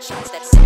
Shots that